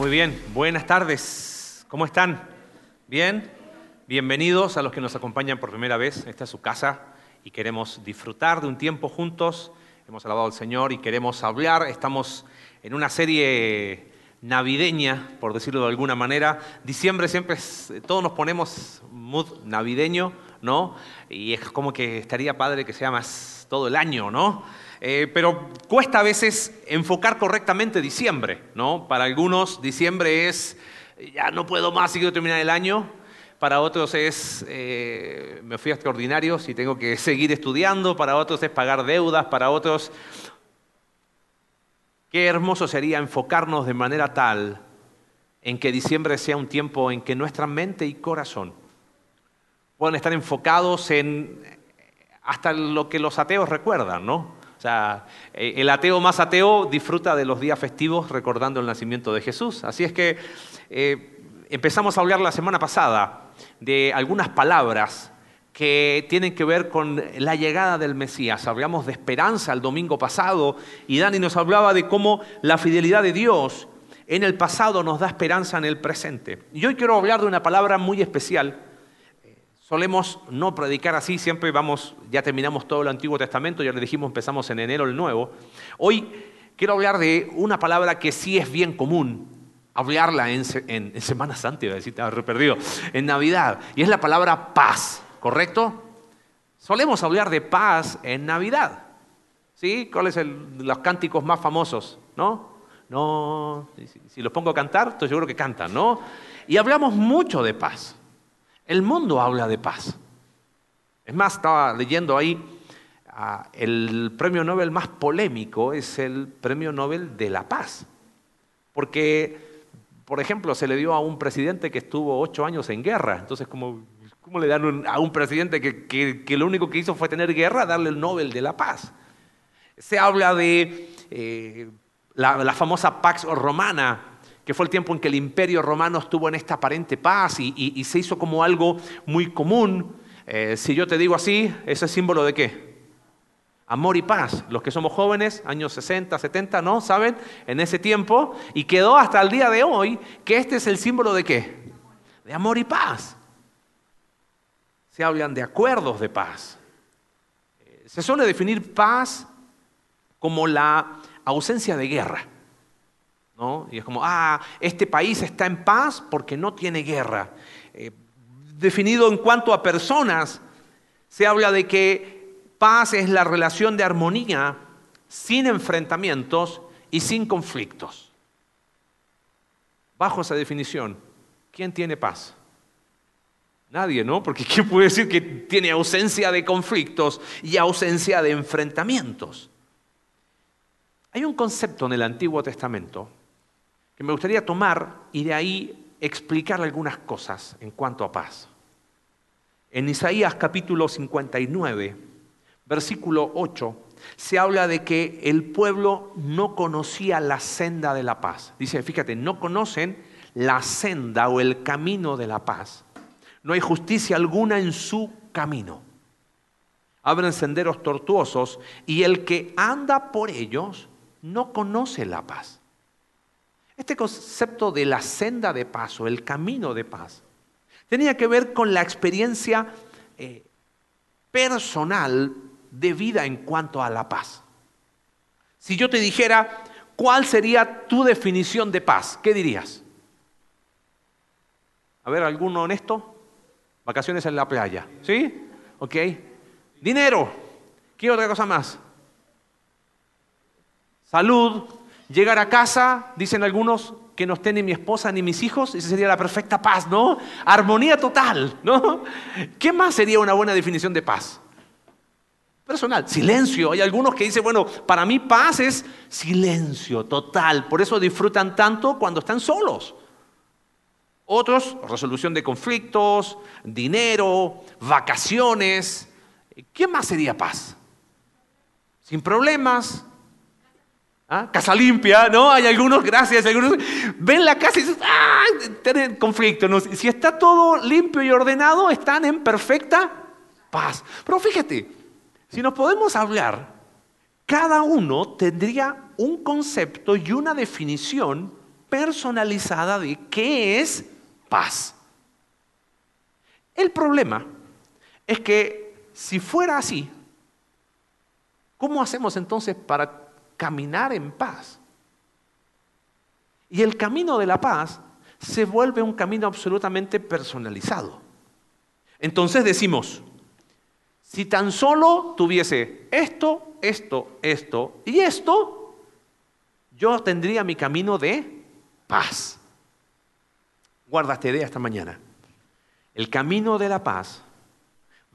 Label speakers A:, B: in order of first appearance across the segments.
A: Muy bien, buenas tardes. ¿Cómo están? ¿Bien? Bienvenidos a los que nos acompañan por primera vez. Esta es su casa y queremos disfrutar de un tiempo juntos. Hemos alabado al Señor y queremos hablar. Estamos en una serie navideña, por decirlo de alguna manera. Diciembre siempre es, todos nos ponemos mood navideño, ¿no? Y es como que estaría padre que sea más todo el año, ¿no? Eh, pero cuesta a veces enfocar correctamente diciembre, ¿no? Para algunos diciembre es, ya no puedo más, quiero terminar el año. Para otros es, eh, me fui a extraordinarios y tengo que seguir estudiando. Para otros es pagar deudas. Para otros, qué hermoso sería enfocarnos de manera tal en que diciembre sea un tiempo en que nuestra mente y corazón puedan estar enfocados en hasta lo que los ateos recuerdan, ¿no? O sea, eh, el ateo más ateo disfruta de los días festivos recordando el nacimiento de Jesús. Así es que eh, empezamos a hablar la semana pasada de algunas palabras que tienen que ver con la llegada del Mesías. Hablamos de esperanza el domingo pasado y Dani nos hablaba de cómo la fidelidad de Dios en el pasado nos da esperanza en el presente. Y hoy quiero hablar de una palabra muy especial Solemos no predicar así, siempre vamos, ya terminamos todo el Antiguo Testamento, ya le dijimos, empezamos en enero el Nuevo. Hoy quiero hablar de una palabra que sí es bien común, hablarla en, Semana Santa, iba a decir, estaba perdido, en Navidad, y es la palabra paz, ¿correcto? Solemos hablar de paz en Navidad, ¿sí? ¿Cuáles son los cánticos más famosos, no? No, si, los pongo a cantar, yo creo que cantan, ¿no? Y hablamos mucho de paz. El mundo habla de paz. Es más, estaba leyendo ahí, ah, el premio Nobel más polémico es el premio Nobel de la paz. Porque, por ejemplo, se le dio a un presidente que estuvo ocho años en guerra. Entonces, ¿cómo, le dan a un presidente que, lo único que hizo fue tener guerra, darle el Nobel de la paz? Se habla de eh, la famosa Pax Romana, que fue el tiempo en que el imperio romano estuvo en esta aparente paz y, se hizo como algo muy común. Eh, si yo te digo así, ese es símbolo de qué? Amor y paz. Los que somos jóvenes, años 60, 70, ¿no? ¿Saben? En ese tiempo. Y quedó hasta el día de hoy que este es el símbolo de qué? De amor y paz. Se hablan de acuerdos de paz. Eh, se suele definir paz como la ausencia de guerra. Y es como, ah, este país está en paz porque no tiene guerra. Eh, definido en cuanto a personas, se habla de que paz es la relación de armonía sin enfrentamientos y sin conflictos. Bajo esa definición, ¿quién tiene paz? Nadie, ¿no? Porque ¿quién puede decir que tiene ausencia de conflictos y ausencia de enfrentamientos? Hay un concepto en el Antiguo Testamento que me gustaría tomar y de ahí explicar algunas cosas en cuanto a paz. En Isaías capítulo 59, versículo 8, se habla de que el pueblo no conocía la senda de la paz. Dice, fíjate, no conocen la senda o el camino de la paz. No hay justicia alguna en su camino. Abren senderos tortuosos y el que anda por ellos no conoce la paz. Este concepto de la senda de paz o el camino de paz tenía que ver con la experiencia eh, personal de vida en cuanto a la paz. Si yo te dijera, ¿cuál sería tu definición de paz? ¿Qué dirías? A ver, ¿alguno honesto? Vacaciones en la playa, ¿sí? ¿Ok? Dinero. ¿Qué otra cosa más? Salud, Llegar a casa, dicen algunos, que no esté ni mi esposa ni mis hijos, esa sería la perfecta paz, ¿no? Armonía total, ¿no? ¿Qué más sería una buena definición de paz? Personal, silencio. Hay algunos que dicen, bueno, para mí paz es silencio total, por eso disfrutan tanto cuando están solos. Otros, resolución de conflictos, dinero, vacaciones. ¿Qué más sería paz? Sin problemas, ¿Ah? Casa limpia, ¿no? Hay algunos, gracias, algunos ven la casa y dicen, ¡ah! Tienen conflicto. ¿no? Si está todo limpio y ordenado, están en perfecta paz. Pero fíjate, si nos podemos hablar, cada uno tendría un concepto y una definición personalizada de qué es paz. El problema es que si fuera así, ¿cómo hacemos entonces para caminar en paz? Y el camino de la paz se vuelve un camino absolutamente personalizado. Entonces decimos, si tan solo tuviese esto, esto, esto y esto, yo tendría mi camino de paz. Guarda esta idea esta mañana. El camino de la paz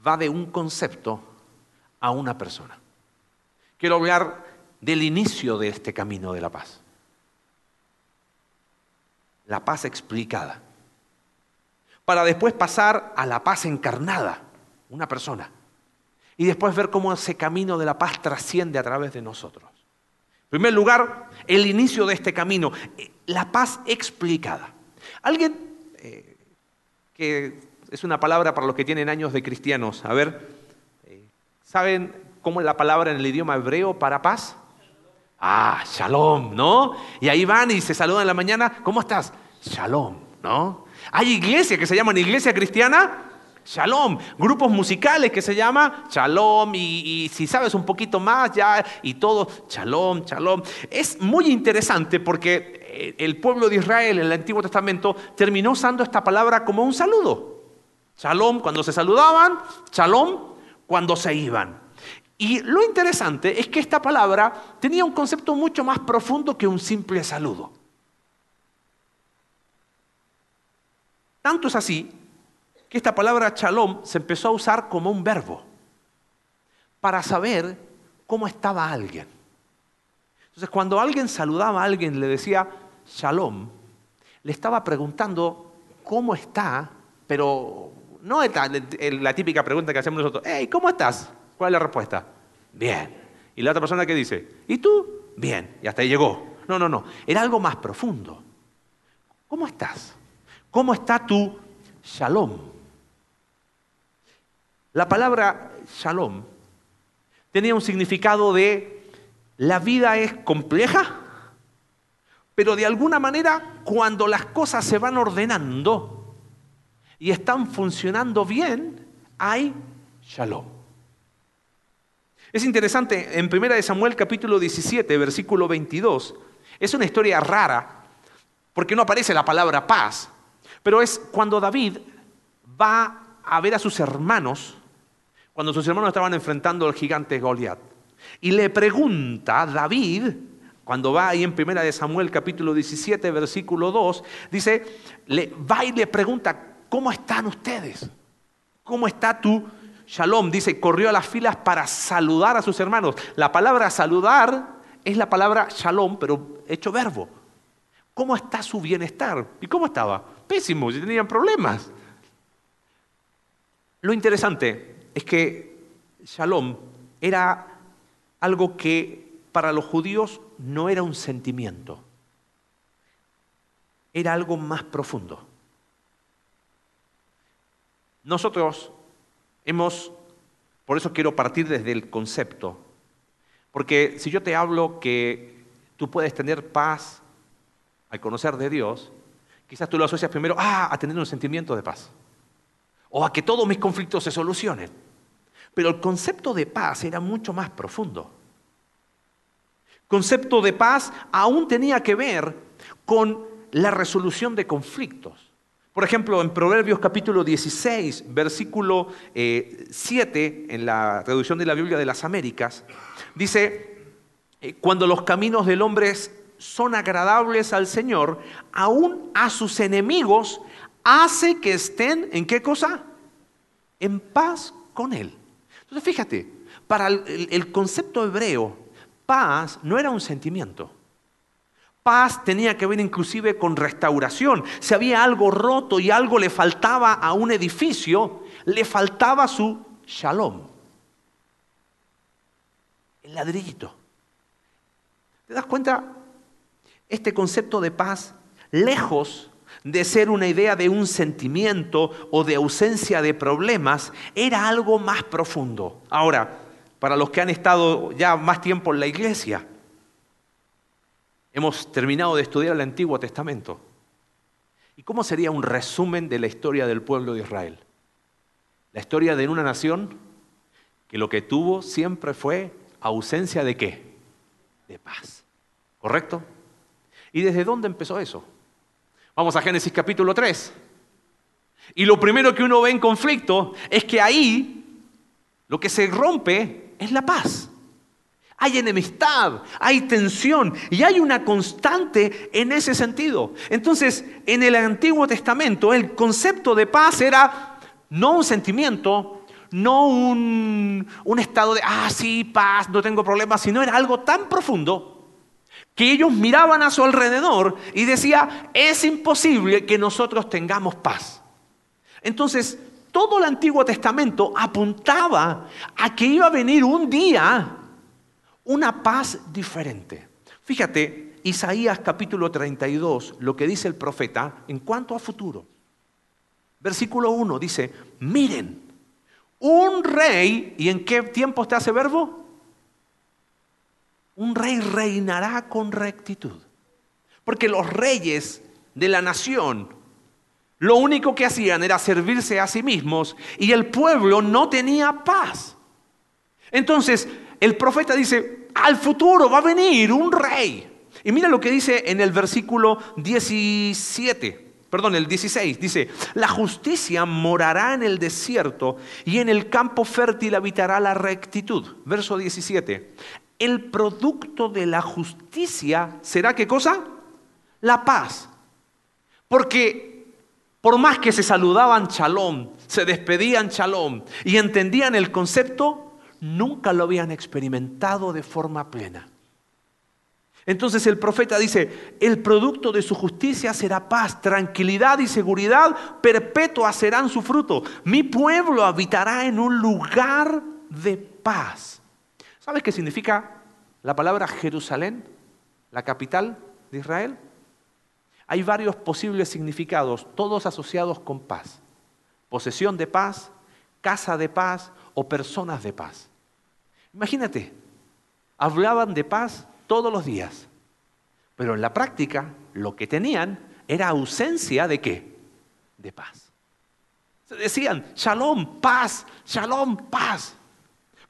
A: va de un concepto a una persona. Quiero hablar del inicio de este camino de la paz. La paz explicada. Para después pasar a la paz encarnada, una persona. Y después ver cómo ese camino de la paz trasciende a través de nosotros. En primer lugar, el inicio de este camino, la paz explicada. Alguien eh, que es una palabra para los que tienen años de cristianos. A ver, eh, ¿saben cómo es la palabra en el idioma hebreo para paz? Ah, shalom, ¿no? Y ahí van y se saludan en la mañana, ¿cómo estás? Shalom, ¿no? Hay iglesias que se llaman iglesia cristiana, Shalom. Grupos musicales que se llama Shalom. Y, si sabes un poquito más ya y todo, Shalom, Shalom. Es muy interesante porque eh, el pueblo de Israel en el Antiguo Testamento terminó usando esta palabra como un saludo. Shalom cuando se saludaban, Shalom cuando se iban. Y lo interesante es que esta palabra tenía un concepto mucho más profundo que un simple saludo. Tanto es así que esta palabra shalom se empezó a usar como un verbo para saber cómo estaba alguien. Entonces, cuando alguien saludaba a alguien, le decía shalom, le estaba preguntando cómo está, pero no es la típica pregunta que hacemos nosotros, hey, ¿cómo estás? ¿Cuál es la respuesta? Bien. Y la otra persona que dice, ¿y tú? Bien. Y hasta ahí llegó. No, no, no. Era algo más profundo. ¿Cómo estás? ¿Cómo está tu shalom? La palabra shalom tenía un significado de la vida es compleja, pero de alguna manera cuando las cosas se van ordenando y están funcionando bien, hay shalom. Es interesante, en 1 Samuel capítulo 17, versículo 22, es una historia rara, porque no aparece la palabra paz, pero es cuando David va a ver a sus hermanos, cuando sus hermanos estaban enfrentando al gigante Goliat. Y le pregunta David, cuando va ahí en primera de Samuel capítulo 17, versículo 2, dice, le, va y le pregunta, ¿cómo están ustedes? ¿Cómo está tu shalom? Dice, corrió a las filas para saludar a sus hermanos. La palabra saludar es la palabra shalom, pero hecho verbo. ¿Cómo está su bienestar? ¿Y cómo estaba? pésimos y tenían problemas. Lo interesante es que Shalom era algo que para los judíos no era un sentimiento, era algo más profundo. Nosotros hemos, por eso quiero partir desde el concepto, porque si yo te hablo que tú puedes tener paz al conocer de Dios, Quizás tú lo asocias primero ah, a tener un sentimiento de paz. O a que todos mis conflictos se solucionen. Pero el concepto de paz era mucho más profundo. Concepto de paz aún tenía que ver con la resolución de conflictos. Por ejemplo, en Proverbios capítulo 16, versículo 7, eh, en la traducción de la Biblia de las Américas, dice, eh, cuando los caminos del hombre son agradables al Señor, aún a sus enemigos hace que estén en qué cosa? En paz con Él. Entonces fíjate, para el, concepto hebreo, paz no era un sentimiento. Paz tenía que ver inclusive con restauración. Si había algo roto y algo le faltaba a un edificio, le faltaba su shalom. El ladrillito. ¿Te das cuenta? Este concepto de paz, lejos de ser una idea de un sentimiento o de ausencia de problemas, era algo más profundo. Ahora, para los que han estado ya más tiempo en la iglesia, Hemos terminado de estudiar el Antiguo Testamento. ¿Y cómo sería un resumen de la historia del pueblo de Israel? La historia de una nación que lo que tuvo siempre fue ausencia de qué? De paz. ¿Correcto? ¿Y desde dónde empezó eso? Vamos a Génesis capítulo 3. Y lo primero que uno ve en conflicto es que ahí lo que se rompe es la paz. Hay enemistad, hay tensión y hay una constante en ese sentido. Entonces, en el Antiguo Testamento el concepto de paz era no un sentimiento, no un, estado de, ah, sí, paz, no tengo problemas, sino era algo tan profundo que ellos miraban a su alrededor y decía, es imposible que nosotros tengamos paz. Entonces, todo el Antiguo Testamento apuntaba a que iba a venir un día una paz diferente. Fíjate, Isaías capítulo 32, lo que dice el profeta en cuanto a futuro. Versículo 1 dice, miren, un rey, ¿y en qué tiempo está ese verbo? Un rey reinará con rectitud. Porque los reyes de la nación lo único que hacían era servirse a sí mismos y el pueblo no tenía paz. Entonces, el profeta dice, al futuro va a venir un rey. Y mira lo que dice en el versículo 17, perdón, el 16, dice, la justicia morará en el desierto y en el campo fértil habitará la rectitud. Verso 17, el producto de la justicia será qué cosa? La paz. Porque por más que se saludaban chalón, se despedían chalón y entendían el concepto, nunca lo habían experimentado de forma plena. Entonces el profeta dice, el producto de su justicia será paz, tranquilidad y seguridad perpetua serán su fruto. Mi pueblo habitará en un lugar de paz. ¿Sabes qué significa la palabra Jerusalén, la capital de Israel? Hay varios posibles significados, todos asociados con paz. Posesión de paz, casa de paz o personas de paz. Imagínate, hablaban de paz todos los días, pero en la práctica lo que tenían era ausencia de qué? De paz. Se decían, shalom, paz, shalom, paz.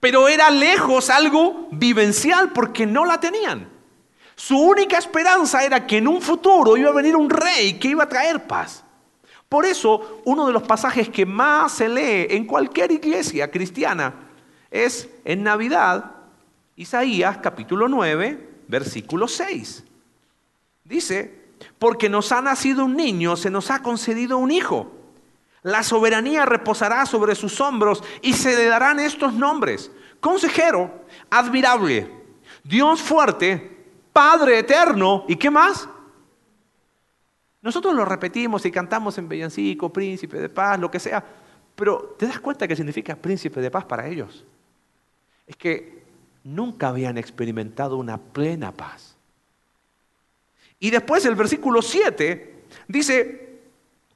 A: Pero era lejos algo vivencial porque no la tenían. Su única esperanza era que en un futuro iba a venir un rey que iba a traer paz. Por eso, uno de los pasajes que más se lee en cualquier iglesia cristiana es en Navidad, Isaías capítulo 9, versículo 6. Dice, porque nos ha nacido un niño, se nos ha concedido un hijo. La soberanía reposará sobre sus hombros y se le darán estos nombres. Consejero, admirable, Dios fuerte, Padre eterno, ¿y qué más? Nosotros lo repetimos y cantamos en Bellancico, príncipe de paz, lo que sea, pero ¿te das cuenta que significa príncipe de paz para ellos? es que nunca habían experimentado una plena paz. Y después el versículo 7 dice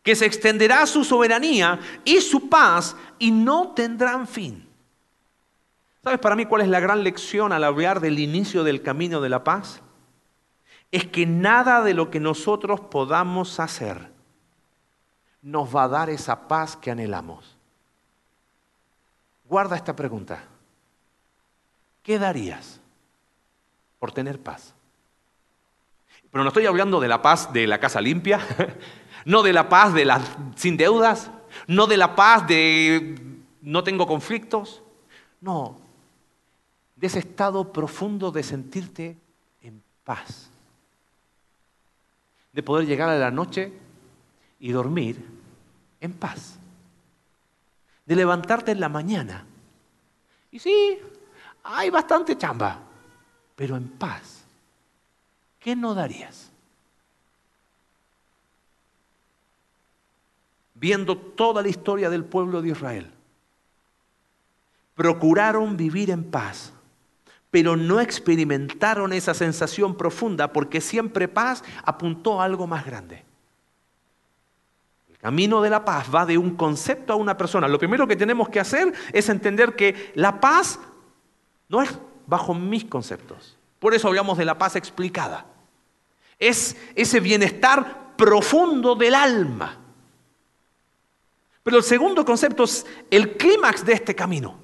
A: que se extenderá su soberanía y su paz y no tendrán fin. ¿Sabes para mí cuál es la gran lección al hablar del inicio del camino de la paz? Es que nada de lo que nosotros podamos hacer nos va a dar esa paz que anhelamos. Guarda esta pregunta. ¿qué darías por tener paz? Pero no estoy hablando de la paz de la casa limpia, no de la paz de las sin deudas, no de la paz de no tengo conflictos, no, de ese estado profundo de sentirte en paz, de poder llegar a la noche y dormir en paz, de levantarte en la mañana. Y sí, hay bastante chamba, pero en paz. ¿Qué no darías? Viendo toda la historia del pueblo de Israel, procuraron vivir en paz, pero no experimentaron esa sensación profunda porque siempre paz apuntó a algo más grande. El camino de la paz va de un concepto a una persona. Lo primero que tenemos que hacer es entender que la paz no es bajo mis conceptos. Por eso hablamos de la paz explicada. Es ese bienestar profundo del alma. Pero el segundo concepto es el clímax de este camino.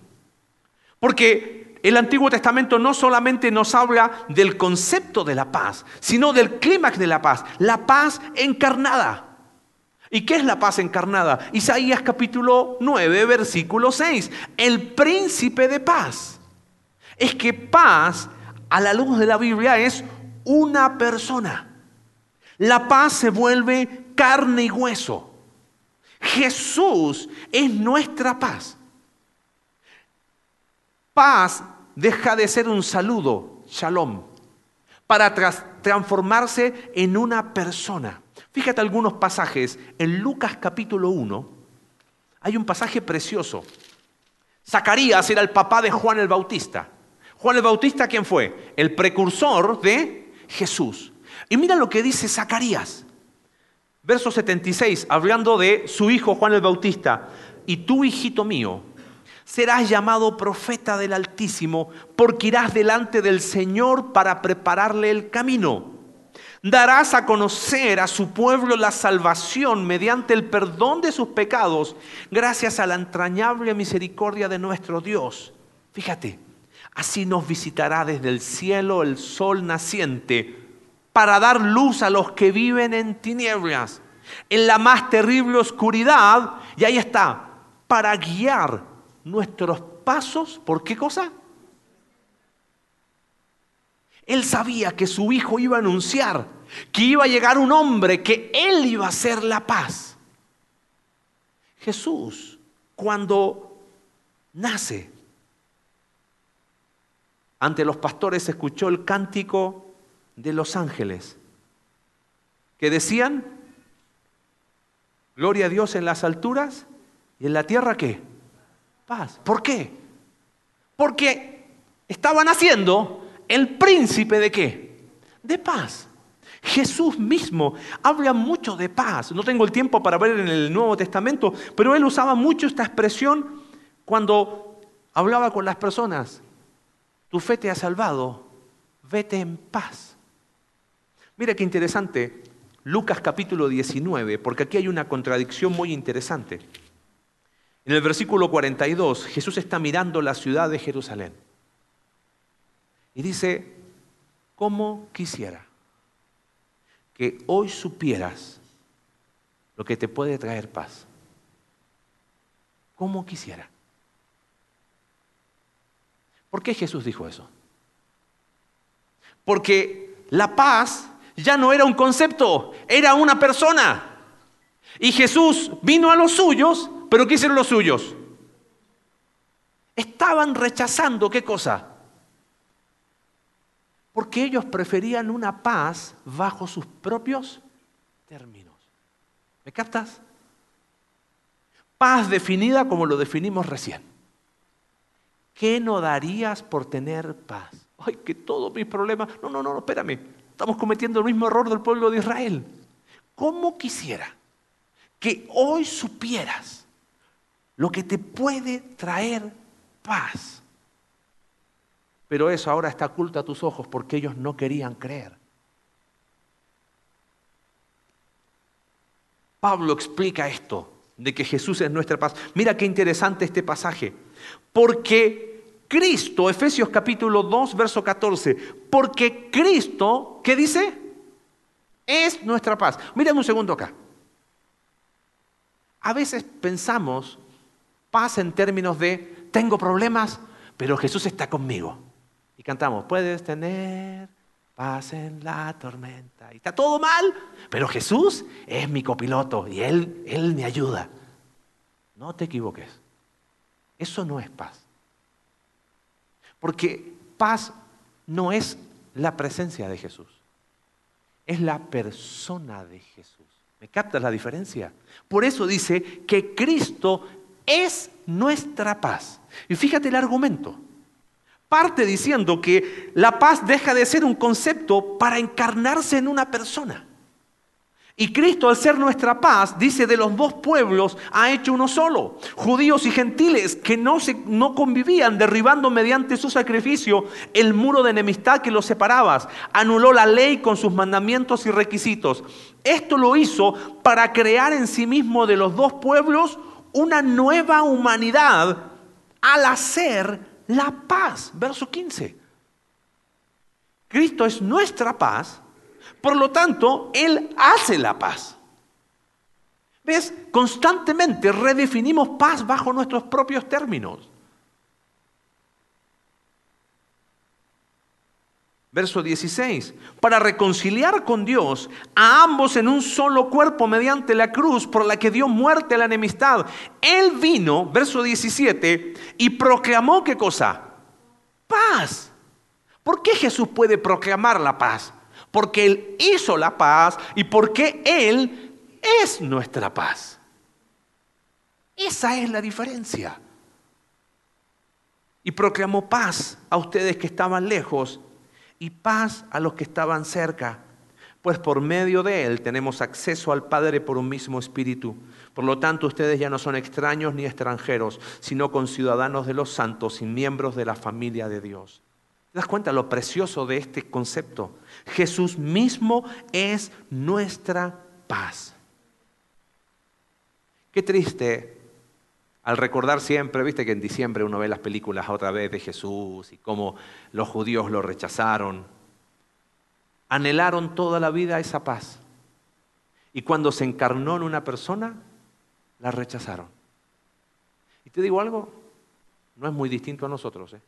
A: Porque el Antiguo Testamento no solamente nos habla del concepto de la paz, sino del clímax de la paz, la paz encarnada. ¿Y qué es la paz encarnada? Isaías capítulo 9, versículo 6. El príncipe de paz. Es que paz, a la luz de la Biblia, es una persona. La paz se vuelve carne y hueso. Jesús es nuestra paz. Paz deja de ser un saludo, shalom, para transformarse en una persona. Fíjate algunos pasajes. En Lucas capítulo 1 hay un pasaje precioso. Zacarías era el papá de Juan el Bautista. Juan el Bautista, ¿quién fue? El precursor de Jesús. Y mira lo que dice Zacarías. Verso 76, hablando de su hijo Juan el Bautista. Y tú, hijito mío, serás llamado profeta del Altísimo, porque irás delante del Señor para prepararle el camino. Darás a conocer a su pueblo la salvación mediante el perdón de sus pecados, gracias a la entrañable misericordia de nuestro Dios. Fíjate, así nos visitará desde el cielo el sol naciente para dar luz a los que viven en tinieblas, en la más terrible oscuridad, y ahí está, para guiar nuestros pasos, ¿por qué cosa? Él sabía que su hijo iba a anunciar que iba a llegar un hombre, que él iba a ser la paz. Jesús, cuando nace, ante los pastores escuchó el cántico de los ángeles, que decían, gloria a Dios en las alturas y en la tierra qué? Paz. ¿Por qué? Porque estaban haciendo el príncipe de qué? De paz. Jesús mismo habla mucho de paz. No tengo el tiempo para ver en el Nuevo Testamento, pero él usaba mucho esta expresión cuando hablaba con las personas. Tu fe te ha salvado, vete en paz. Mira qué interesante, Lucas capítulo 19, porque aquí hay una contradicción muy interesante. En el versículo 42, Jesús está mirando la ciudad de Jerusalén y dice, ¿cómo quisiera que hoy supieras lo que te puede traer paz? ¿Cómo quisiera? ¿Por qué Jesús dijo eso? Porque la paz ya no era un concepto, era una persona. Y Jesús vino a los suyos, pero ¿qué hicieron los suyos? Estaban rechazando qué cosa? Porque ellos preferían una paz bajo sus propios términos. ¿Me captas? Paz definida como lo definimos recién. ¿Qué no darías por tener paz? Ay, que todos mis problemas. No, no, no, espérame. Estamos cometiendo el mismo error del pueblo de Israel. ¿Cómo quisiera que hoy supieras lo que te puede traer paz? Pero eso ahora está oculto a tus ojos porque ellos no querían creer. Pablo explica esto, de que Jesús es nuestra paz. Mira qué interesante este pasaje. Porque Cristo, Efesios capítulo 2, verso 14, porque Cristo, ¿qué dice? Es nuestra paz. Miren un segundo acá. A veces pensamos paz en términos de tengo problemas, pero Jesús está conmigo. Y cantamos, puedes tener paz en la tormenta. Y está todo mal, pero Jesús es mi copiloto y Él, Él me ayuda. No te equivoques. Eso no es paz. Porque paz no es la presencia de Jesús. Es la persona de Jesús. ¿Me captas la diferencia? Por eso dice que Cristo es nuestra paz. Y fíjate el argumento parte diciendo que la paz deja de ser un concepto para encarnarse en una persona. Y Cristo, al ser nuestra paz, dice, de los dos pueblos ha hecho uno solo. Judíos y gentiles que no, se, no convivían, derribando mediante su sacrificio el muro de enemistad que los separaba. Anuló la ley con sus mandamientos y requisitos. Esto lo hizo para crear en sí mismo de los dos pueblos una nueva humanidad al hacer la paz. Verso 15. Cristo es nuestra paz por lo tanto, Él hace la paz. ¿Ves? Constantemente redefinimos paz bajo nuestros propios términos. Verso 16, para reconciliar con Dios a ambos en un solo cuerpo mediante la cruz por la que dio muerte a la enemistad. Él vino, verso 17, y proclamó qué cosa? Paz. ¿Por qué Jesús puede proclamar la paz? Porque Él hizo la paz y porque Él es nuestra paz. Esa es la diferencia. Y proclamó paz a ustedes que estaban lejos y paz a los que estaban cerca, pues por medio de Él tenemos acceso al Padre por un mismo espíritu. Por lo tanto, ustedes ya no son extraños ni extranjeros, sino conciudadanos de los santos y miembros de la familia de Dios. ¿Te das cuenta lo precioso de este concepto? Jesús mismo es nuestra paz. Qué triste al recordar siempre, viste que en diciembre uno ve las películas otra vez de Jesús y cómo los judíos lo rechazaron. Anhelaron toda la vida esa paz. Y cuando se encarnó en una persona, la rechazaron. Y te digo algo, no es muy distinto a nosotros. ¿eh?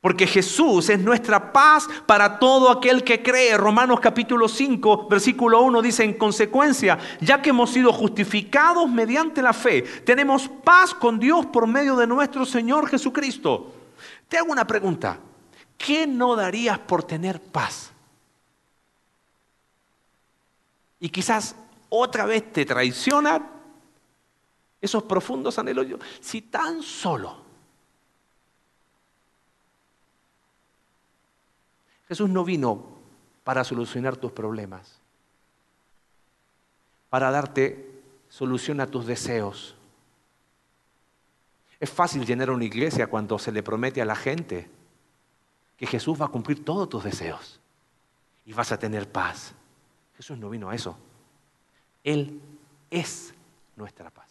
A: Porque Jesús es nuestra paz para todo aquel que cree. Romanos capítulo 5, versículo 1 dice, en consecuencia, ya que hemos sido justificados mediante la fe, tenemos paz con Dios por medio de nuestro Señor Jesucristo. Te hago una pregunta. ¿Qué no darías por tener paz? Y quizás otra vez te traicionan esos profundos anhelos. Si tan solo Jesús no vino para solucionar tus problemas, para darte solución a tus deseos. Es fácil llenar una iglesia cuando se le promete a la gente que Jesús va a cumplir todos tus deseos y vas a tener paz. Jesús no vino a eso. Él es nuestra paz.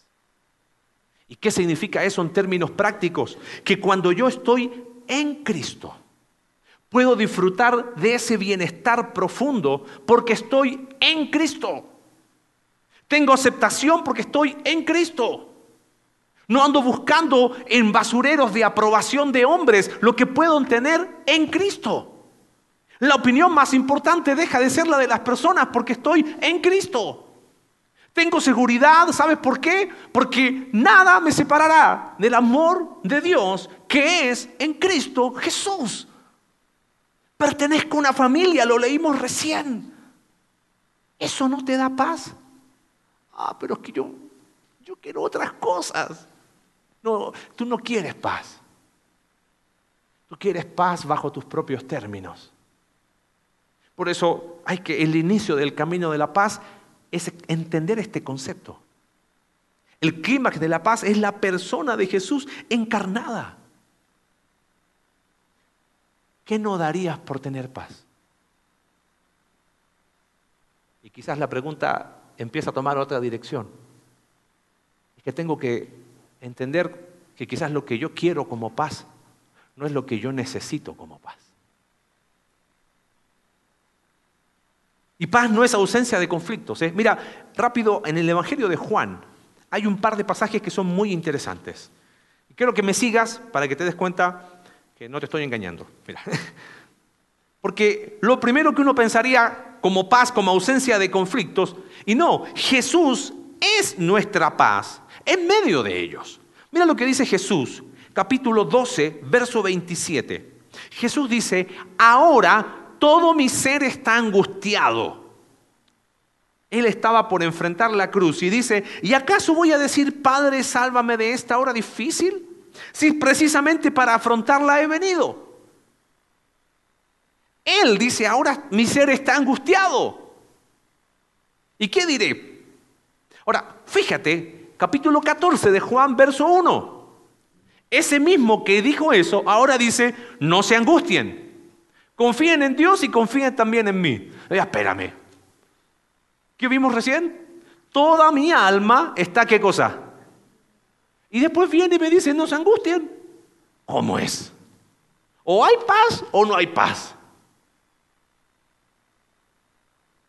A: ¿Y qué significa eso en términos prácticos? Que cuando yo estoy en Cristo, Puedo disfrutar de ese bienestar profundo porque estoy en Cristo. Tengo aceptación porque estoy en Cristo. No ando buscando en basureros de aprobación de hombres lo que puedo tener en Cristo. La opinión más importante deja de ser la de las personas porque estoy en Cristo. Tengo seguridad, ¿sabes por qué? Porque nada me separará del amor de Dios que es en Cristo Jesús. Pertenezco a una familia, lo leímos recién. ¿Eso no te da paz? Ah, pero es que yo, yo quiero otras cosas. No, tú no quieres paz. Tú quieres paz bajo tus propios términos. Por eso hay que el inicio del camino de la paz es entender este concepto. El clímax de la paz es la persona de Jesús encarnada. ¿Qué no darías por tener paz? Y quizás la pregunta empieza a tomar otra dirección. Es que tengo que entender que quizás lo que yo quiero como paz no es lo que yo necesito como paz. Y paz no es ausencia de conflictos. ¿eh? Mira, rápido, en el Evangelio de Juan hay un par de pasajes que son muy interesantes. Y quiero que me sigas para que te des cuenta que no te estoy engañando. Mira. Porque lo primero que uno pensaría como paz, como ausencia de conflictos, y no, Jesús es nuestra paz en medio de ellos. Mira lo que dice Jesús, capítulo 12, verso 27. Jesús dice, ahora todo mi ser está angustiado. Él estaba por enfrentar la cruz y dice, ¿y acaso voy a decir, Padre, sálvame de esta hora difícil? Si precisamente para afrontarla he venido. Él dice, ahora mi ser está angustiado. ¿Y qué diré? Ahora, fíjate, capítulo 14 de Juan, verso 1. Ese mismo que dijo eso, ahora dice, no se angustien. Confíen en Dios y confíen también en mí. espérame. ¿Qué vimos recién? Toda mi alma está, ¿qué cosa? Y después viene y me dice, no se angustien. ¿Cómo es? O hay paz o no hay paz.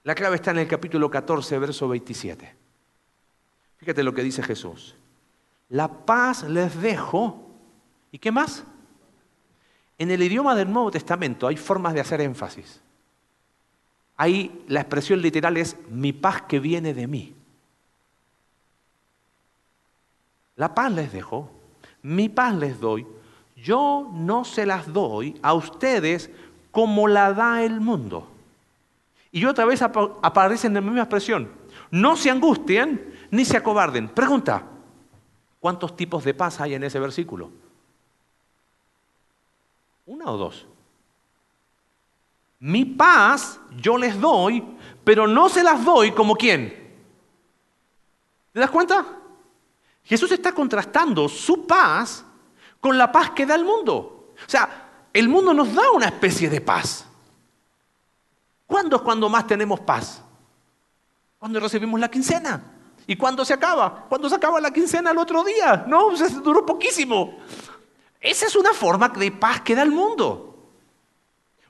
A: La clave está en el capítulo 14, verso 27. Fíjate lo que dice Jesús. La paz les dejo. ¿Y qué más? En el idioma del Nuevo Testamento hay formas de hacer énfasis. Ahí la expresión literal es mi paz que viene de mí. La paz les dejo, mi paz les doy. Yo no se las doy a ustedes como la da el mundo. Y otra vez aparece en la misma expresión. No se angustien ni se acobarden. Pregunta, ¿cuántos tipos de paz hay en ese versículo? ¿Una o dos? Mi paz yo les doy, pero no se las doy como quién. ¿Te das cuenta? Jesús está contrastando su paz con la paz que da el mundo. O sea, el mundo nos da una especie de paz. ¿Cuándo es cuando más tenemos paz? Cuando recibimos la quincena. ¿Y cuándo se acaba? Cuando se acaba la quincena el otro día. No, se duró poquísimo. Esa es una forma de paz que da el mundo.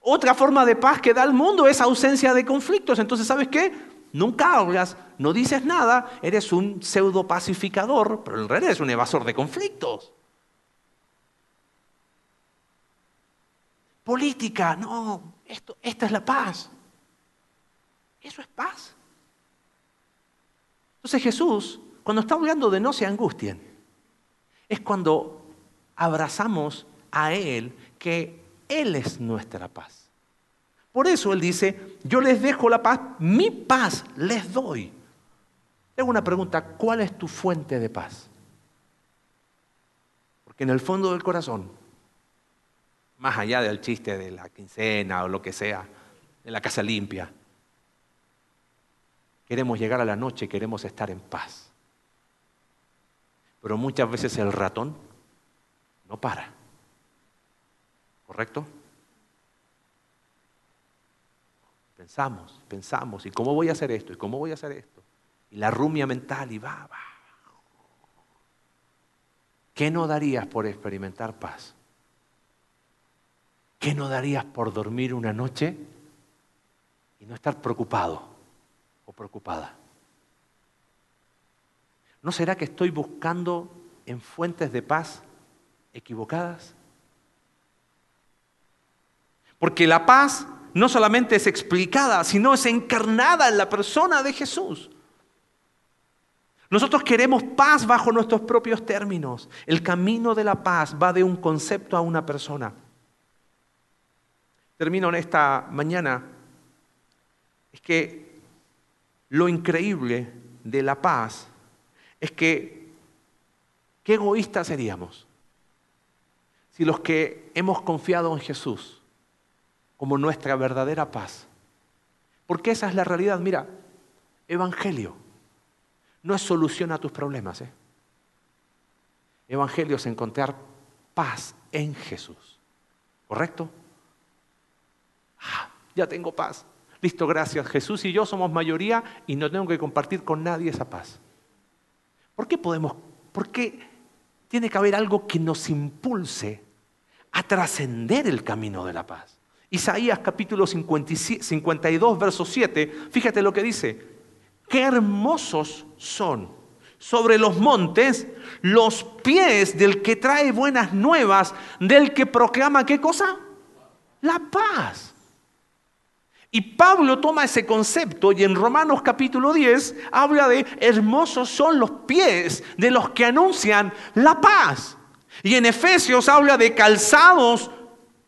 A: Otra forma de paz que da el mundo es ausencia de conflictos. Entonces, ¿sabes qué? Nunca hablas, no dices nada, eres un pseudo pacificador, pero en realidad eres un evasor de conflictos. Política, no, esto, esta es la paz. Eso es paz. Entonces Jesús, cuando está hablando de no se angustien, es cuando abrazamos a Él, que Él es nuestra paz. Por eso Él dice, yo les dejo la paz, mi paz les doy. Tengo una pregunta, ¿cuál es tu fuente de paz? Porque en el fondo del corazón, más allá del chiste de la quincena o lo que sea, de la casa limpia, Queremos llegar a la noche, queremos estar en paz. Pero muchas veces el ratón no para. ¿Correcto? Pensamos, pensamos, ¿y cómo voy a hacer esto? ¿Y cómo voy a hacer esto? Y la rumia mental y va, va. ¿Qué no darías por experimentar paz? ¿Qué no darías por dormir una noche y no estar preocupado? preocupada? ¿No será que estoy buscando en fuentes de paz equivocadas? Porque la paz no solamente es explicada, sino es encarnada en la persona de Jesús. Nosotros queremos paz bajo nuestros propios términos. El camino de la paz va de un concepto a una persona. Termino en esta mañana. Es que lo increíble de la paz es que, qué egoístas seríamos si los que hemos confiado en Jesús como nuestra verdadera paz, porque esa es la realidad, mira, Evangelio no es solución a tus problemas, ¿eh? Evangelio es encontrar paz en Jesús, ¿correcto? Ah, ya tengo paz. Listo, gracias. Jesús y yo somos mayoría y no tengo que compartir con nadie esa paz. ¿Por qué podemos? ¿Por qué tiene que haber algo que nos impulse a trascender el camino de la paz? Isaías capítulo 52, verso 7, fíjate lo que dice. Qué hermosos son sobre los montes los pies del que trae buenas nuevas, del que proclama qué cosa? La paz. Y Pablo toma ese concepto y en Romanos capítulo 10 habla de hermosos son los pies de los que anuncian la paz. Y en Efesios habla de calzados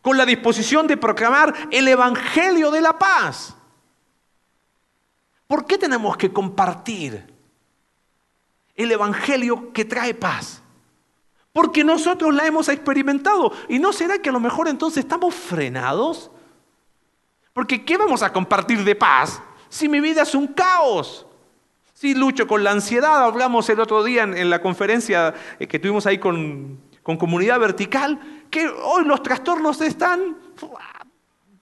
A: con la disposición de proclamar el Evangelio de la paz. ¿Por qué tenemos que compartir el Evangelio que trae paz? Porque nosotros la hemos experimentado. ¿Y no será que a lo mejor entonces estamos frenados? Porque ¿qué vamos a compartir de paz si mi vida es un caos? Sí, lucho con la ansiedad. Hablamos el otro día en, la conferencia eh, que tuvimos ahí con, con comunidad vertical, que hoy los trastornos están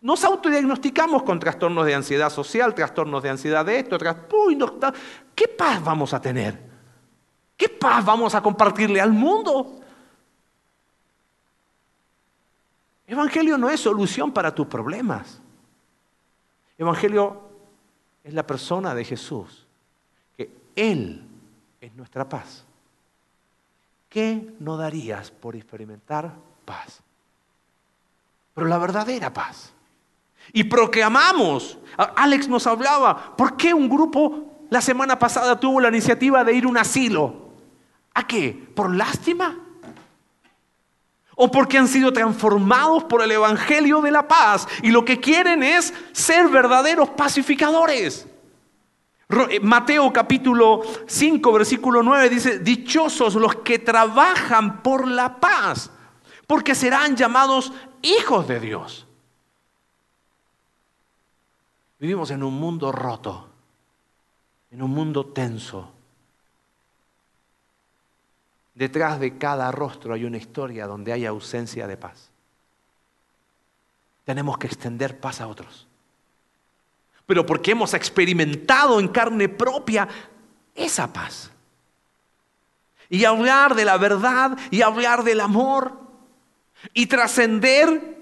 A: nos autodiagnosticamos con trastornos de ansiedad social, trastornos de ansiedad de esto, Uy, ¿qué paz vamos a tener? ¿Qué paz vamos a compartirle al mundo? Evangelio no es solución para tus problemas. Evangelio es la persona de Jesús, que Él es nuestra paz. ¿Qué no darías por experimentar paz? Pero la verdadera paz. Y proclamamos. Alex nos hablaba, ¿por qué un grupo la semana pasada tuvo la iniciativa de ir a un asilo? ¿A qué? ¿Por lástima? ¿O porque han sido transformados por el Evangelio de la paz y lo que quieren es ser verdaderos pacificadores? Eh, Mateo capítulo 5, versículo 9 dice, dichosos los que trabajan por la paz, porque serán llamados hijos de Dios. Vivimos en un mundo roto, en un mundo tenso. Detrás de cada rostro hay una historia donde hay ausencia de paz. Tenemos que extender paz a otros. Pero porque hemos experimentado en carne propia esa paz. Y hablar de la verdad y hablar del amor y trascender.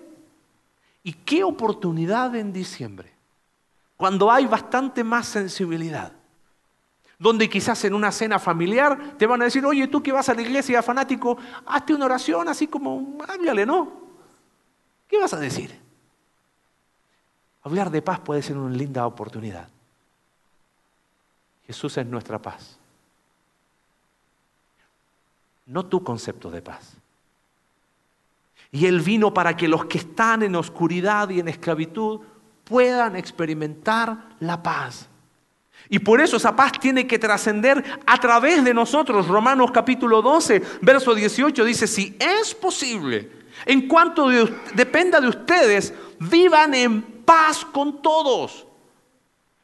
A: ¿Y qué oportunidad en diciembre? cuando hay bastante más sensibilidad. Donde quizás en una cena familiar te van a decir, oye, tú que vas a la iglesia fanático, hazte una oración así como, háblale, ¿no? ¿Qué vas a decir? Hablar de paz puede ser una linda oportunidad. Jesús es nuestra paz. No tu concepto de paz. Y Él vino para que los que están en oscuridad y en esclavitud puedan experimentar la paz. Y por eso esa paz tiene que trascender a través de nosotros. Romanos capítulo 12, verso 18 dice, si es posible, en cuanto dependa de ustedes, vivan en paz con todos.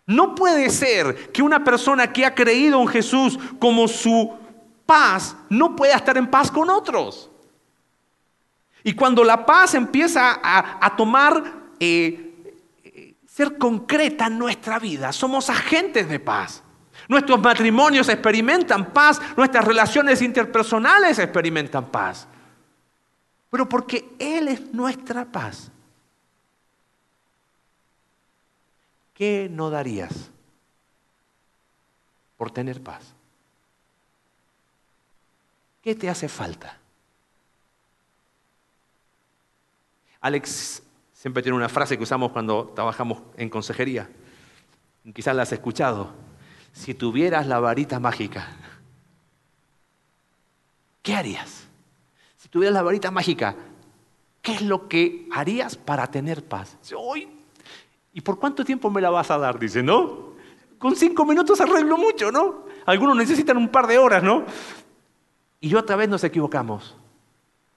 A: No puede ser que una persona que ha creído en Jesús como su paz no pueda estar en paz con otros. Y cuando la paz empieza a, tomar eh, ser concreta en nuestra vida. Somos agentes de paz. Nuestros matrimonios experimentan paz, nuestras relaciones interpersonales experimentan paz. Pero porque Él es nuestra paz. ¿Qué no darías por tener paz? ¿Qué te hace falta? Alex Siempre tiene una frase que usamos cuando trabajamos en consejería. Quizás la has escuchado. Si tuvieras la varita mágica, ¿qué harías? Si tuvieras la varita mágica, ¿qué es lo que harías para tener paz? Hoy, ¿y por cuánto tiempo me la vas a dar? Dice, ¿no? Con cinco minutos arreglo mucho, ¿no? Algunos necesitan un par de horas, ¿no? Y yo otra vez nos equivocamos,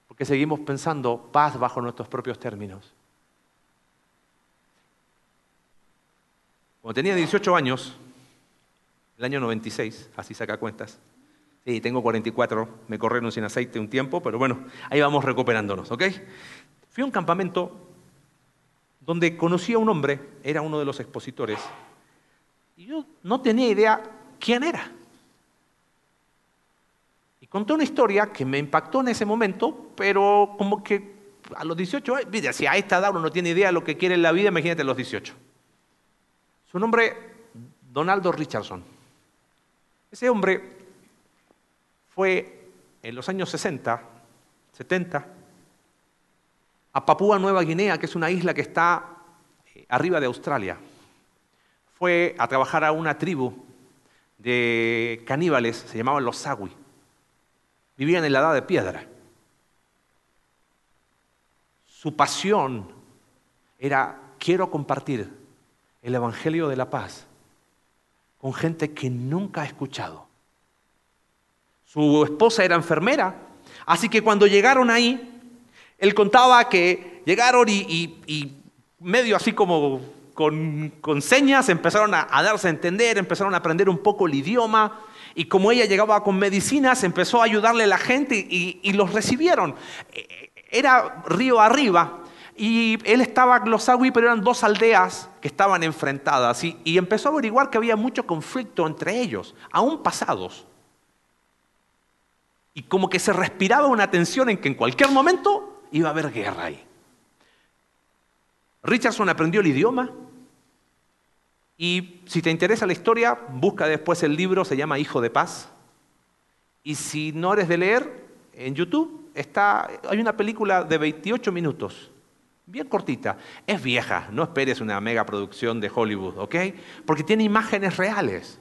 A: porque seguimos pensando paz bajo nuestros propios términos. Cuando tenía 18 años, el año 96, así saca cuentas. Sí, tengo 44, me corrieron sin aceite un tiempo, pero bueno, ahí vamos recuperándonos, ¿ok? Fui a un campamento donde conocí a un hombre, era uno de los expositores, y yo no tenía idea quién era. Y contó una historia que me impactó en ese momento, pero como que a los 18 años, mira, si a esta edad uno no tiene idea de lo que quiere en la vida, imagínate a los 18. Su nombre, Donaldo Richardson. Ese hombre fue en los años 60, 70, a Papúa Nueva Guinea, que es una isla que está eh, arriba de Australia. Fue a trabajar a una tribu de caníbales, se llamaban los Sawi. Vivían en la edad de piedra. Su pasión era, quiero compartir el Evangelio de la Paz con gente que nunca ha escuchado. Su esposa era enfermera, así que cuando llegaron ahí, él contaba que llegaron y, medio así como con, señas, empezaron a, darse a entender, empezaron a aprender un poco el idioma. Y como ella llegaba con medicinas, empezó a ayudarle a la gente y, los recibieron. E, era río arriba y él estaba en Los Agui, pero eran dos aldeas que estaban enfrentadas. Y, y empezó a averiguar que había mucho conflicto entre ellos, aún pasados. Y como que se respiraba una tensión en que en cualquier momento iba a haber guerra ahí. Richardson aprendió el idioma y si te interesa la historia, busca después el libro, se llama Hijo de Paz. Y si no eres de leer, en YouTube está, hay una película de 28 minutos, bien cortita. Es vieja, no esperes una mega producción de Hollywood, ¿ok? Porque tiene imágenes reales.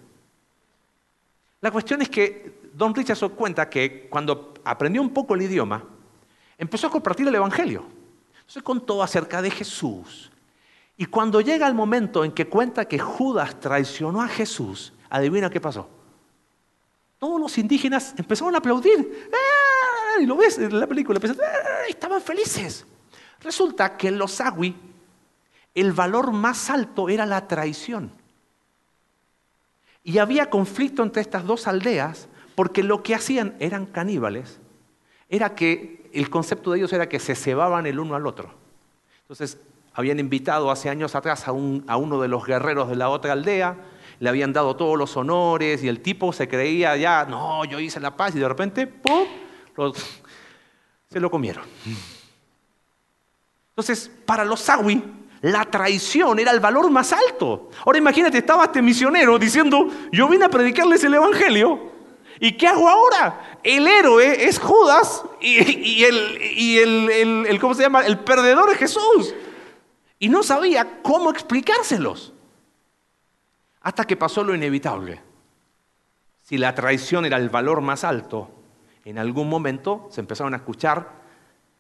A: La cuestión es que Don Richardson cuenta que cuando aprendió un poco el idioma, empezó a compartir el Evangelio. Se contó acerca de Jesús. Y cuando llega el momento en que cuenta que Judas traicionó a Jesús, adivina qué pasó. Todos los indígenas empezaron a aplaudir. ¡Ah! Y lo ves en la película, ¡Ah! estaban felices. Resulta que en los Agui el valor más alto era la traición. Y había conflicto entre estas dos aldeas porque lo que hacían eran caníbales, era que el concepto de ellos era que se cebaban el uno al otro. Entonces, habían invitado hace años atrás a, uno de los guerreros de la otra aldea, le habían dado todos los honores y el tipo se creía ya, no, yo hice la paz y de repente, ¡pum!, se lo comieron. Entonces, para los Sawi, la traición era el valor más alto. Ahora imagínate, estaba este misionero diciendo, yo vine a predicarles el Evangelio ¿Y qué hago ahora? El héroe es Judas y, el, ¿cómo se llama? El perdedor es Jesús. Y no sabía cómo explicárselos. Hasta que pasó lo inevitable. Si la traición era el valor más alto, en algún momento se empezaron a escuchar,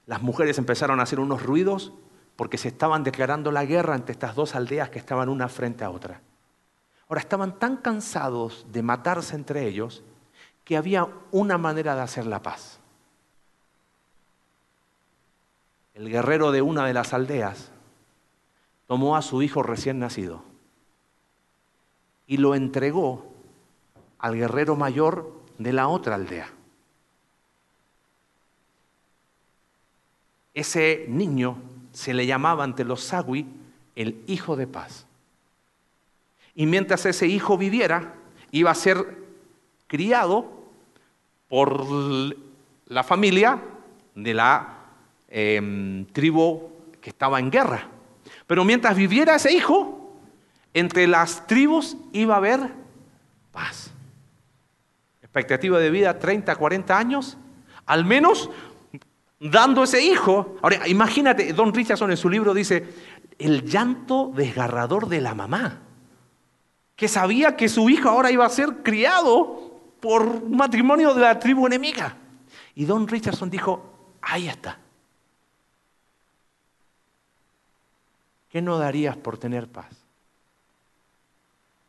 A: las mujeres empezaron a hacer unos ruidos porque se estaban declarando la guerra entre estas dos aldeas que estaban una frente a otra. Ahora estaban tan cansados de matarse entre ellos que había una manera de hacer la paz. El guerrero de una de las aldeas tomó a su hijo recién nacido y lo entregó al guerrero mayor de la otra aldea. Ese niño se le llamaba ante los sagui el hijo de paz. Y mientras ese hijo viviera, iba a ser criado por la familia de la em, tribu que estaba en guerra. Pero mientras viviera ese hijo, entre las tribus iba a haber paz. Expectativa de vida 30, 40 años, al menos dando ese hijo. Ahora, imagínate, Don Richardson en su libro dice, el llanto desgarrador de la mamá, que sabía que su hijo ahora iba a ser criado por matrimonio de la tribu enemiga. Y Don Richardson dijo, ahí está. ¿Qué no darías por tener paz?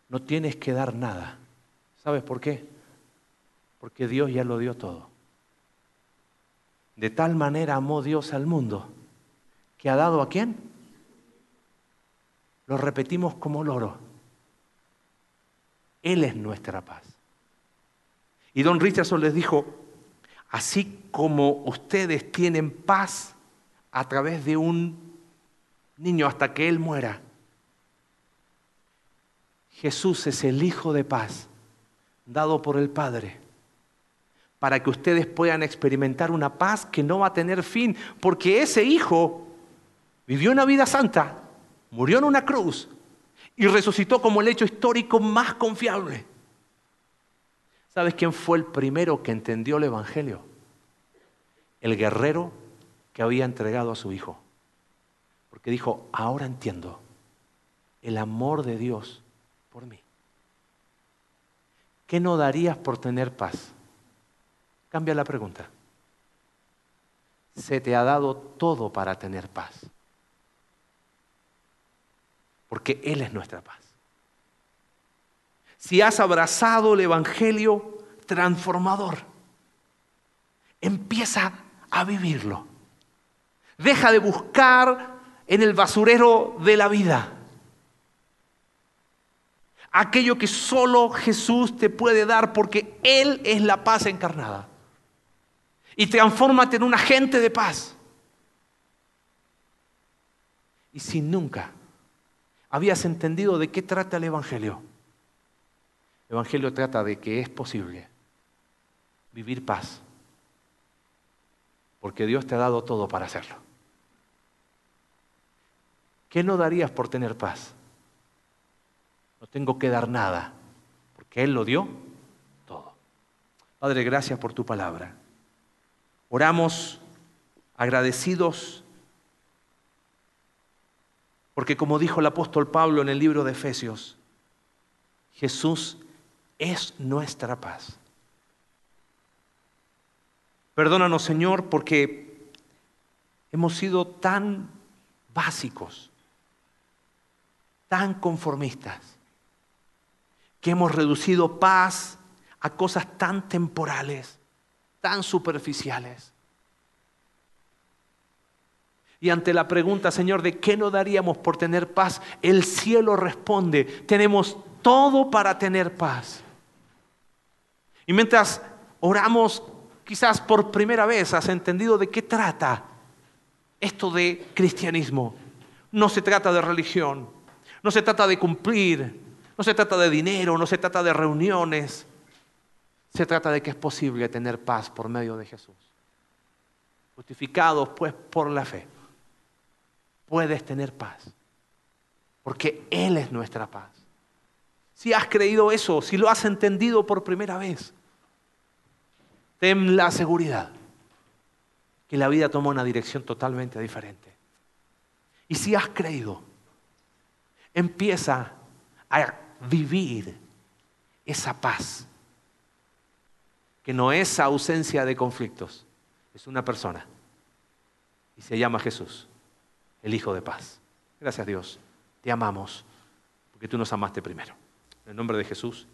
A: No tienes que dar nada. ¿Sabes por qué? Porque Dios ya lo dio todo. De tal manera amó Dios al mundo que ha dado a quién? Lo repetimos como loro. Él es nuestra paz. Y don Richardson les dijo, así como ustedes tienen paz a través de un niño hasta que él muera, Jesús es el Hijo de paz dado por el Padre para que ustedes puedan experimentar una paz que no va a tener fin, porque ese Hijo vivió una vida santa, murió en una cruz y resucitó como el hecho histórico más confiable. ¿Sabes quién fue el primero que entendió el Evangelio? El guerrero que había entregado a su hijo. Porque dijo, ahora entiendo el amor de Dios por mí. ¿Qué no darías por tener paz? Cambia la pregunta. Se te ha dado todo para tener paz. Porque Él es nuestra paz si has abrazado el Evangelio transformador. Empieza a vivirlo. Deja de buscar en el basurero de la vida. aquello que solo Jesús te puede dar porque Él es la paz encarnada. Y transfórmate en un agente de paz. Y si nunca habías entendido de qué trata el Evangelio, el Evangelio trata de que es posible vivir paz, porque Dios te ha dado todo para hacerlo. ¿Qué no darías por tener paz? No tengo que dar nada, porque Él lo dio todo. Padre, gracias por tu palabra. Oramos agradecidos, porque como dijo el apóstol Pablo en el libro de Efesios, Jesús es nuestra paz. Perdónanos, Señor, porque hemos sido tan básicos, tan conformistas que hemos reducido paz a cosas tan temporales, tan superficiales. Y ante la pregunta, Señor, ¿de qué no daríamos por tener paz? El cielo responde, tenemos todo para tener paz. Y mientras oramos, quizás por primera vez has entendido de qué trata esto de cristianismo. No se trata de religión, no se trata de cumplir no se trata de dinero, no se trata de reuniones. Se trata de que es posible tener paz por medio de Jesús. Justificados pues por la fe, puedes tener paz. Porque Él es nuestra paz. Si has creído eso, si lo has entendido por primera vez, ten la seguridad que la vida toma una dirección totalmente diferente. Y si has creído, empieza a vivir esa paz, que no es ausencia de conflictos, es una persona. Y se llama Jesús, el Hijo de paz. Gracias Dios, te amamos, porque tú nos amaste primero. En el nombre de Jesús.